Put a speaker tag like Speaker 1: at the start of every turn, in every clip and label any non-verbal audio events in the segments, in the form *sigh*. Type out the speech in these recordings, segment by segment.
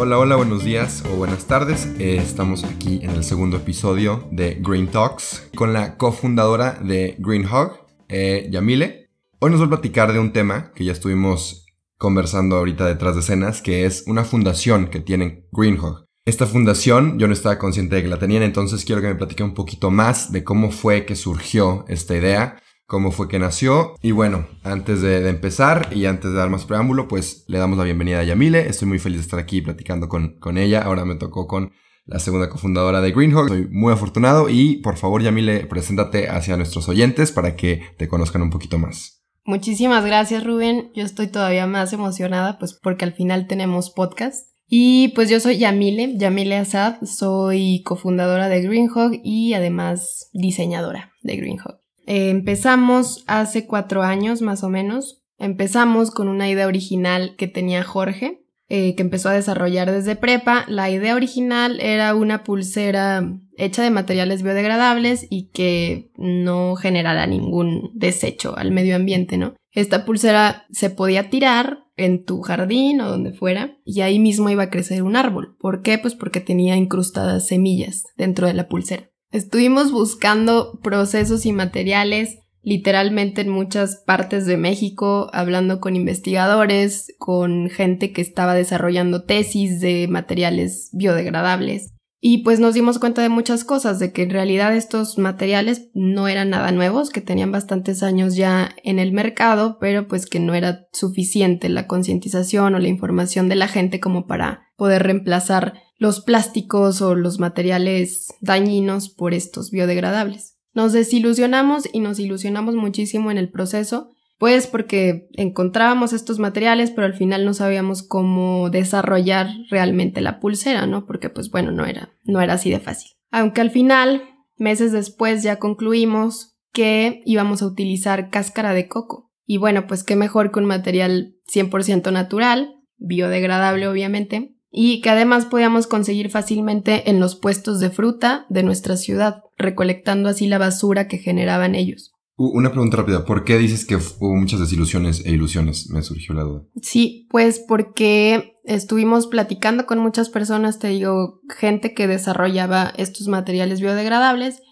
Speaker 1: Hola, hola, buenos días o buenas tardes. Eh, estamos aquí en el segundo episodio de Green Talks con la cofundadora de Green Hog, eh, Yamile. Hoy nos va a platicar de un tema que ya estuvimos conversando ahorita detrás de escenas, que es una fundación que tienen Green Hog. Esta fundación yo no estaba consciente de que la tenían, entonces quiero que me platique un poquito más de cómo fue que surgió esta idea, cómo fue que nació. Y bueno, antes de, empezar y antes de dar más preámbulo, pues le damos la bienvenida a Yamile. Estoy muy feliz de estar aquí platicando con, con ella. Ahora me tocó con la segunda cofundadora de Greenhawk. Soy muy afortunado y por favor, Yamile, preséntate hacia nuestros oyentes para que te conozcan un poquito más.
Speaker 2: Muchísimas gracias, Rubén. Yo estoy todavía más emocionada, pues porque al final tenemos podcast. Y pues yo soy Yamile, Yamile Asad, soy cofundadora de Greenhog y además diseñadora de Greenhog. Eh, empezamos hace cuatro años más o menos. Empezamos con una idea original que tenía Jorge, eh, que empezó a desarrollar desde prepa. La idea original era una pulsera hecha de materiales biodegradables y que no generara ningún desecho al medio ambiente, ¿no? Esta pulsera se podía tirar en tu jardín o donde fuera y ahí mismo iba a crecer un árbol. ¿Por qué? Pues porque tenía incrustadas semillas dentro de la pulsera. Estuvimos buscando procesos y materiales literalmente en muchas partes de México, hablando con investigadores, con gente que estaba desarrollando tesis de materiales biodegradables. Y pues nos dimos cuenta de muchas cosas, de que en realidad estos materiales no eran nada nuevos, que tenían bastantes años ya en el mercado, pero pues que no era suficiente la concientización o la información de la gente como para poder reemplazar los plásticos o los materiales dañinos por estos biodegradables. Nos desilusionamos y nos ilusionamos muchísimo en el proceso, pues porque encontrábamos estos materiales, pero al final no sabíamos cómo desarrollar realmente la pulsera, ¿no? Porque pues bueno, no era, no era así de fácil. Aunque al final, meses después ya concluimos que íbamos a utilizar cáscara de coco. Y bueno, pues qué mejor que un material 100% natural, biodegradable obviamente, y que además podíamos conseguir fácilmente en los puestos de fruta de nuestra ciudad, recolectando así la basura que generaban ellos.
Speaker 1: Una pregunta rápida, ¿por qué dices que hubo muchas desilusiones e ilusiones? Me surgió la duda.
Speaker 2: Sí, pues porque estuvimos platicando con muchas personas, te digo, gente que desarrollaba estos materiales biodegradables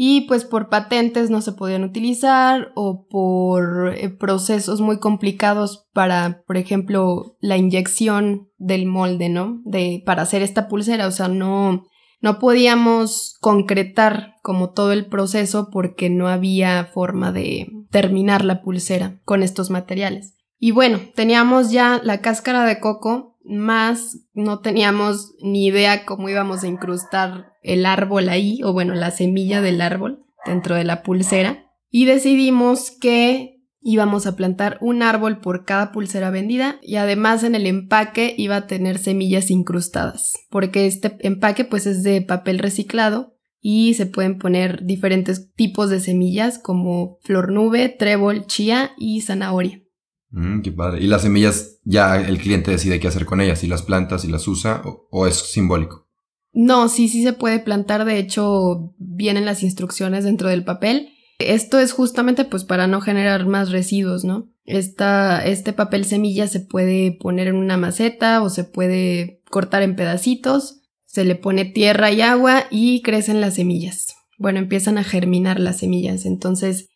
Speaker 2: y pues por patentes no se podían utilizar o por eh, procesos muy complicados para, por ejemplo, la inyección del molde, ¿no? De, para hacer esta pulsera, o sea, no, no podíamos concretar como todo el proceso porque no había forma de terminar la pulsera con estos materiales. Y bueno, teníamos ya la cáscara de coco más no teníamos ni idea cómo íbamos a incrustar el árbol ahí, o bueno, la semilla del árbol dentro de la pulsera. Y decidimos que íbamos a plantar un árbol por cada pulsera vendida y además en el empaque iba a tener semillas incrustadas, porque este empaque pues es de papel reciclado y se pueden poner diferentes tipos de semillas como flor nube, trébol, chía y zanahoria.
Speaker 1: Mm, qué padre. ¿Y las semillas ya el cliente decide qué hacer con ellas? ¿Si las planta, si las usa o, es simbólico?
Speaker 2: No, sí, sí se puede plantar. De hecho, vienen las instrucciones dentro del papel. Esto es justamente pues para no generar más residuos, ¿no? Esta, este papel semilla se puede poner en una maceta o se puede cortar en pedacitos. Se le pone tierra y agua y crecen las semillas. Bueno, empiezan a germinar las semillas. Entonces,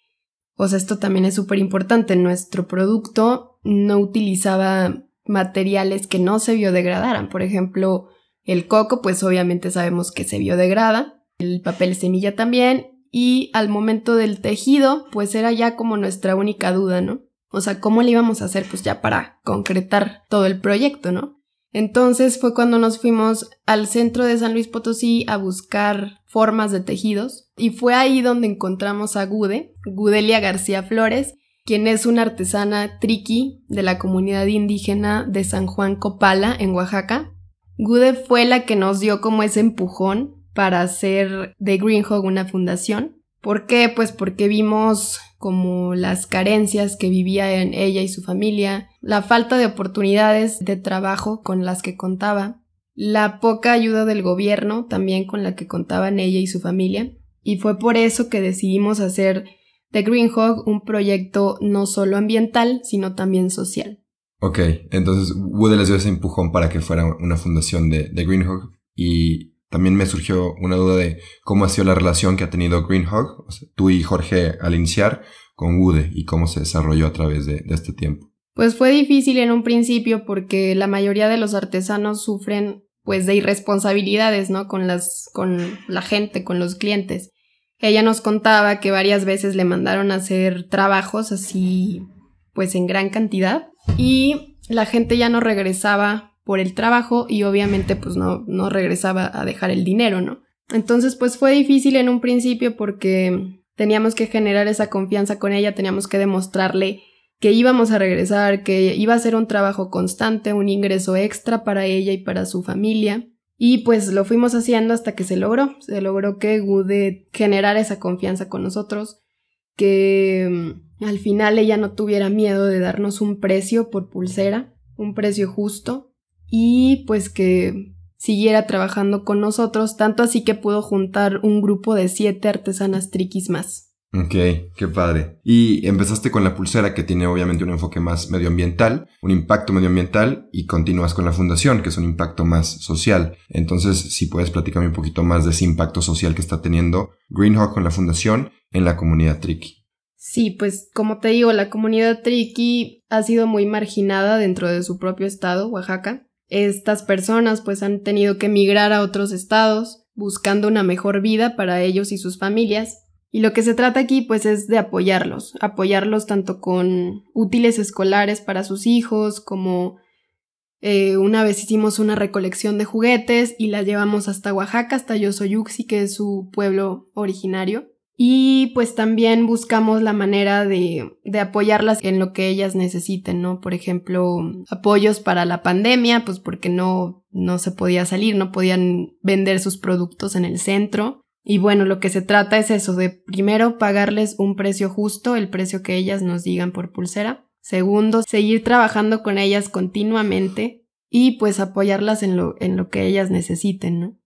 Speaker 2: o sea, esto también es súper importante. Nuestro producto no utilizaba materiales que no se biodegradaran. Por ejemplo, el coco, pues obviamente sabemos que se biodegrada. El papel semilla también. Y al momento del tejido, pues era ya como nuestra única duda, ¿no? O sea, ¿cómo le íbamos a hacer? Pues ya para concretar todo el proyecto, ¿no? Entonces fue cuando nos fuimos al centro de San Luis Potosí a buscar formas de tejidos y fue ahí donde encontramos a Gude, Gudelia García Flores, quien es una artesana triqui de la comunidad indígena de San Juan Copala en Oaxaca. Gude fue la que nos dio como ese empujón para hacer de Greenhog una fundación. ¿Por qué? Pues porque vimos como las carencias que vivía en ella y su familia, la falta de oportunidades de trabajo con las que contaba, la poca ayuda del gobierno también con la que contaban ella y su familia, y fue por eso que decidimos hacer de Greenhog un proyecto no solo ambiental, sino también social.
Speaker 1: Ok, entonces Wood les dio ese empujón para que fuera una fundación de, de Greenhog y también me surgió una duda de cómo ha sido la relación que ha tenido Greenhog, tú y Jorge al iniciar, con Wood y cómo se desarrolló a través de este tiempo.
Speaker 2: Pues fue difícil en un principio porque la mayoría de los artesanos sufren pues de irresponsabilidades, ¿no? Con las, con la gente, con los clientes. Ella nos contaba que varias veces le mandaron a hacer trabajos así, pues en gran cantidad, y la gente ya no regresaba por el trabajo y obviamente pues no, no regresaba a dejar el dinero, ¿no? Entonces pues fue difícil en un principio porque teníamos que generar esa confianza con ella, teníamos que demostrarle que íbamos a regresar, que iba a ser un trabajo constante, un ingreso extra para ella y para su familia. Y pues lo fuimos haciendo hasta que se logró. Se logró que Gude generara esa confianza con nosotros, que mm, al final ella no tuviera miedo de darnos un precio por pulsera, un precio justo, y pues que siguiera trabajando con nosotros, tanto así que pudo juntar un grupo de siete artesanas triquis más.
Speaker 1: Ok, qué padre. Y empezaste con la pulsera que tiene obviamente un enfoque más medioambiental, un impacto medioambiental y continúas con la fundación que es un impacto más social. Entonces, si puedes platicarme un poquito más de ese impacto social que está teniendo Greenhawk con la fundación en la comunidad Tricky.
Speaker 2: Sí, pues como te digo, la comunidad Tricky ha sido muy marginada dentro de su propio estado, Oaxaca. Estas personas pues han tenido que emigrar a otros estados buscando una mejor vida para ellos y sus familias y lo que se trata aquí pues es de apoyarlos, apoyarlos tanto con útiles escolares para sus hijos como eh, una vez hicimos una recolección de juguetes y la llevamos hasta Oaxaca, hasta Yosoyuxi, que es su pueblo originario. Y pues también buscamos la manera de, de, apoyarlas en lo que ellas necesiten, ¿no? Por ejemplo, apoyos para la pandemia, pues porque no, no se podía salir, no podían vender sus productos en el centro. Y bueno, lo que se trata es eso, de primero pagarles un precio justo, el precio que ellas nos digan por pulsera. Segundo, seguir trabajando con ellas continuamente y pues apoyarlas en lo, en lo que ellas necesiten, ¿no?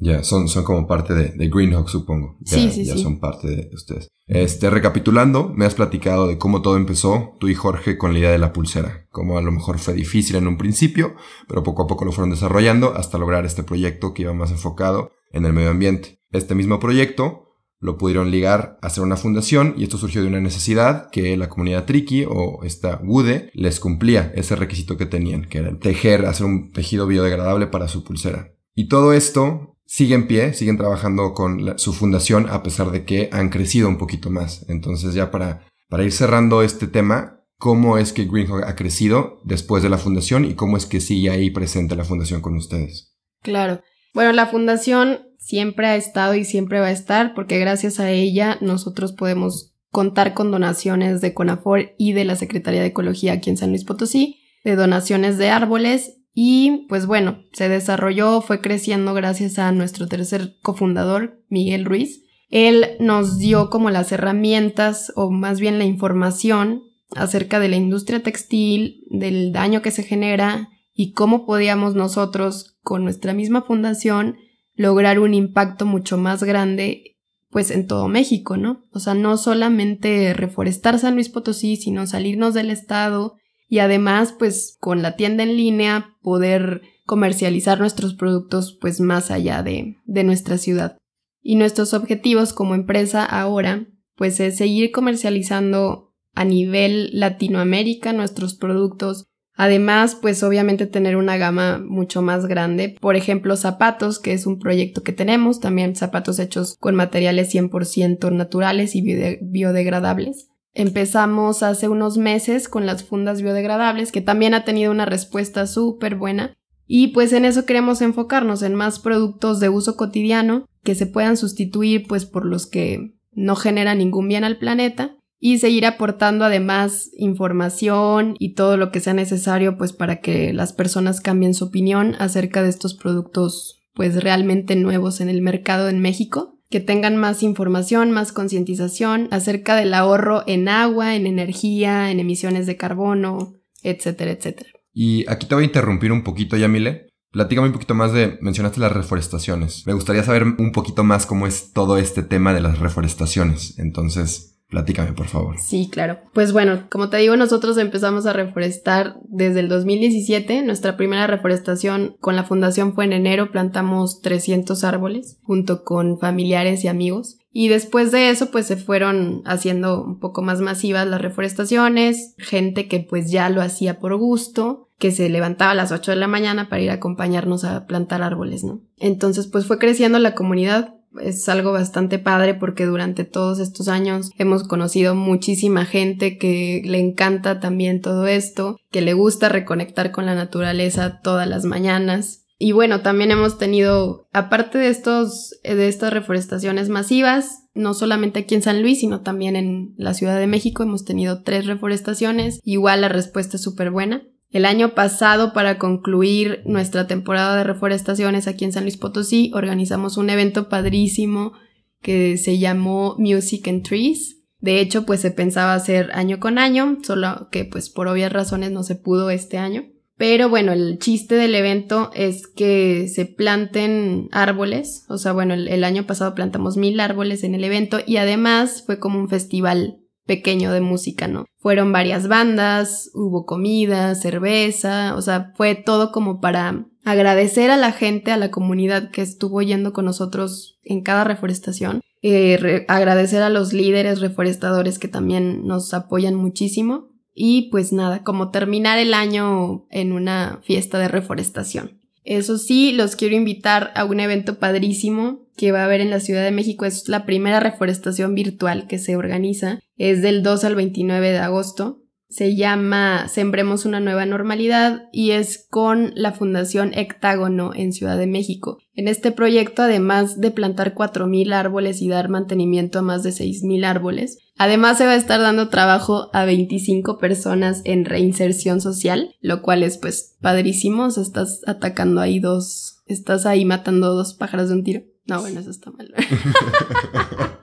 Speaker 1: Ya, son, son como parte de, de Greenhawk, supongo. Ya,
Speaker 2: sí, sí,
Speaker 1: ya
Speaker 2: sí.
Speaker 1: son parte de ustedes. Este, recapitulando, me has platicado de cómo todo empezó, tú y Jorge, con la idea de la pulsera. Cómo a lo mejor fue difícil en un principio, pero poco a poco lo fueron desarrollando hasta lograr este proyecto que iba más enfocado en el medio ambiente. Este mismo proyecto lo pudieron ligar a hacer una fundación y esto surgió de una necesidad que la comunidad Triki o esta WUDE les cumplía ese requisito que tenían, que era tejer, hacer un tejido biodegradable para su pulsera. Y todo esto sigue en pie, siguen trabajando con su fundación a pesar de que han crecido un poquito más. Entonces ya para, para ir cerrando este tema, ¿cómo es que Greenhog ha crecido después de la fundación y cómo es que sigue ahí presente la fundación con ustedes?
Speaker 2: Claro. Bueno, la fundación siempre ha estado y siempre va a estar porque gracias a ella nosotros podemos contar con donaciones de CONAFOR y de la Secretaría de Ecología aquí en San Luis Potosí, de donaciones de árboles y pues bueno, se desarrolló, fue creciendo gracias a nuestro tercer cofundador, Miguel Ruiz. Él nos dio como las herramientas o más bien la información acerca de la industria textil, del daño que se genera y cómo podíamos nosotros con nuestra misma fundación lograr un impacto mucho más grande pues en todo México, ¿no? O sea, no solamente reforestar San Luis Potosí, sino salirnos del estado y además pues con la tienda en línea poder comercializar nuestros productos pues más allá de, de nuestra ciudad. Y nuestros objetivos como empresa ahora pues es seguir comercializando a nivel Latinoamérica nuestros productos Además, pues obviamente tener una gama mucho más grande. Por ejemplo, zapatos, que es un proyecto que tenemos, también zapatos hechos con materiales 100% naturales y biodegradables. Empezamos hace unos meses con las fundas biodegradables, que también ha tenido una respuesta súper buena. Y pues en eso queremos enfocarnos, en más productos de uso cotidiano que se puedan sustituir pues por los que no generan ningún bien al planeta y seguir aportando además información y todo lo que sea necesario pues para que las personas cambien su opinión acerca de estos productos pues realmente nuevos en el mercado en México que tengan más información, más concientización acerca del ahorro en agua, en energía, en emisiones de carbono, etcétera, etcétera.
Speaker 1: Y aquí te voy a interrumpir un poquito, Yamile. Platícame un poquito más de, mencionaste las reforestaciones. Me gustaría saber un poquito más cómo es todo este tema de las reforestaciones. Entonces, Platícame, por favor.
Speaker 2: Sí, claro. Pues bueno, como te digo, nosotros empezamos a reforestar desde el 2017. Nuestra primera reforestación con la fundación fue en enero. Plantamos 300 árboles junto con familiares y amigos. Y después de eso, pues se fueron haciendo un poco más masivas las reforestaciones. Gente que pues ya lo hacía por gusto que se levantaba a las 8 de la mañana para ir a acompañarnos a plantar árboles, ¿no? Entonces, pues fue creciendo la comunidad es algo bastante padre porque durante todos estos años hemos conocido muchísima gente que le encanta también todo esto, que le gusta reconectar con la naturaleza todas las mañanas. Y bueno, también hemos tenido, aparte de estos, de estas reforestaciones masivas, no solamente aquí en San Luis, sino también en la Ciudad de México hemos tenido tres reforestaciones. Igual la respuesta es súper buena. El año pasado, para concluir nuestra temporada de reforestaciones aquí en San Luis Potosí, organizamos un evento padrísimo que se llamó Music and Trees. De hecho, pues se pensaba hacer año con año, solo que pues por obvias razones no se pudo este año. Pero bueno, el chiste del evento es que se planten árboles. O sea, bueno, el, el año pasado plantamos mil árboles en el evento y además fue como un festival pequeño de música, ¿no? Fueron varias bandas, hubo comida, cerveza, o sea, fue todo como para agradecer a la gente, a la comunidad que estuvo yendo con nosotros en cada reforestación, eh, agradecer a los líderes reforestadores que también nos apoyan muchísimo y pues nada, como terminar el año en una fiesta de reforestación. Eso sí, los quiero invitar a un evento padrísimo que va a haber en la Ciudad de México. Es la primera reforestación virtual que se organiza. Es del 2 al 29 de agosto. Se llama Sembremos una nueva normalidad y es con la Fundación Hectágono en Ciudad de México. En este proyecto, además de plantar 4.000 árboles y dar mantenimiento a más de 6.000 árboles, además se va a estar dando trabajo a 25 personas en reinserción social, lo cual es pues padrísimo. Estás atacando ahí dos, estás ahí matando dos pájaros de un tiro. No, bueno, eso está mal. *laughs*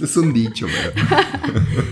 Speaker 1: es un dicho, ¿verdad? *laughs*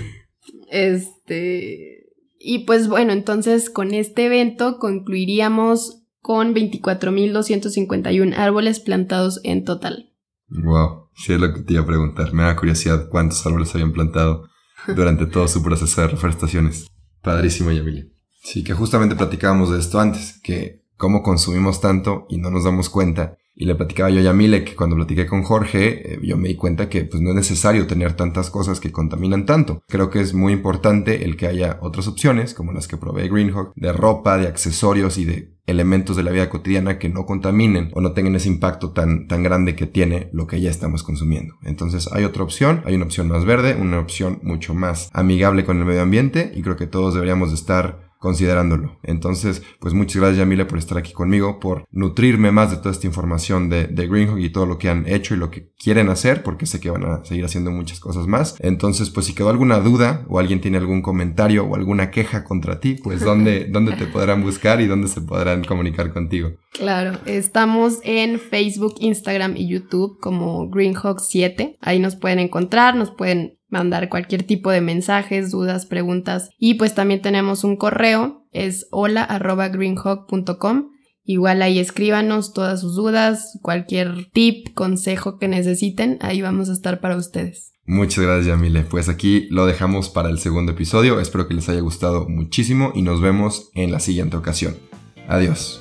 Speaker 2: Este. Y pues bueno, entonces con este evento concluiríamos con 24.251 árboles plantados en total.
Speaker 1: Wow, sí es lo que te iba a preguntar. Me da curiosidad cuántos árboles habían plantado *laughs* durante todo su proceso de reforestaciones. Padrísimo, Yamili. Sí, que justamente platicábamos de esto antes, que cómo consumimos tanto y no nos damos cuenta y le platicaba yo a Yamile que cuando platiqué con Jorge, eh, yo me di cuenta que pues no es necesario tener tantas cosas que contaminan tanto. Creo que es muy importante el que haya otras opciones, como las que provee Greenhawk, de ropa, de accesorios y de elementos de la vida cotidiana que no contaminen o no tengan ese impacto tan, tan grande que tiene lo que ya estamos consumiendo. Entonces hay otra opción, hay una opción más verde, una opción mucho más amigable con el medio ambiente y creo que todos deberíamos de estar considerándolo. Entonces, pues muchas gracias Yamile por estar aquí conmigo, por nutrirme más de toda esta información de, de Greenhawk y todo lo que han hecho y lo que quieren hacer, porque sé que van a seguir haciendo muchas cosas más. Entonces, pues si quedó alguna duda o alguien tiene algún comentario o alguna queja contra ti, pues dónde, *laughs* dónde te podrán buscar y dónde se podrán comunicar contigo.
Speaker 2: Claro, estamos en Facebook, Instagram y YouTube como Greenhawk 7. Ahí nos pueden encontrar, nos pueden mandar cualquier tipo de mensajes, dudas, preguntas. Y pues también tenemos un correo, es hola arroba greenhawk.com. Igual ahí escríbanos todas sus dudas, cualquier tip, consejo que necesiten, ahí vamos a estar para ustedes.
Speaker 1: Muchas gracias Yamile, pues aquí lo dejamos para el segundo episodio, espero que les haya gustado muchísimo y nos vemos en la siguiente ocasión. Adiós.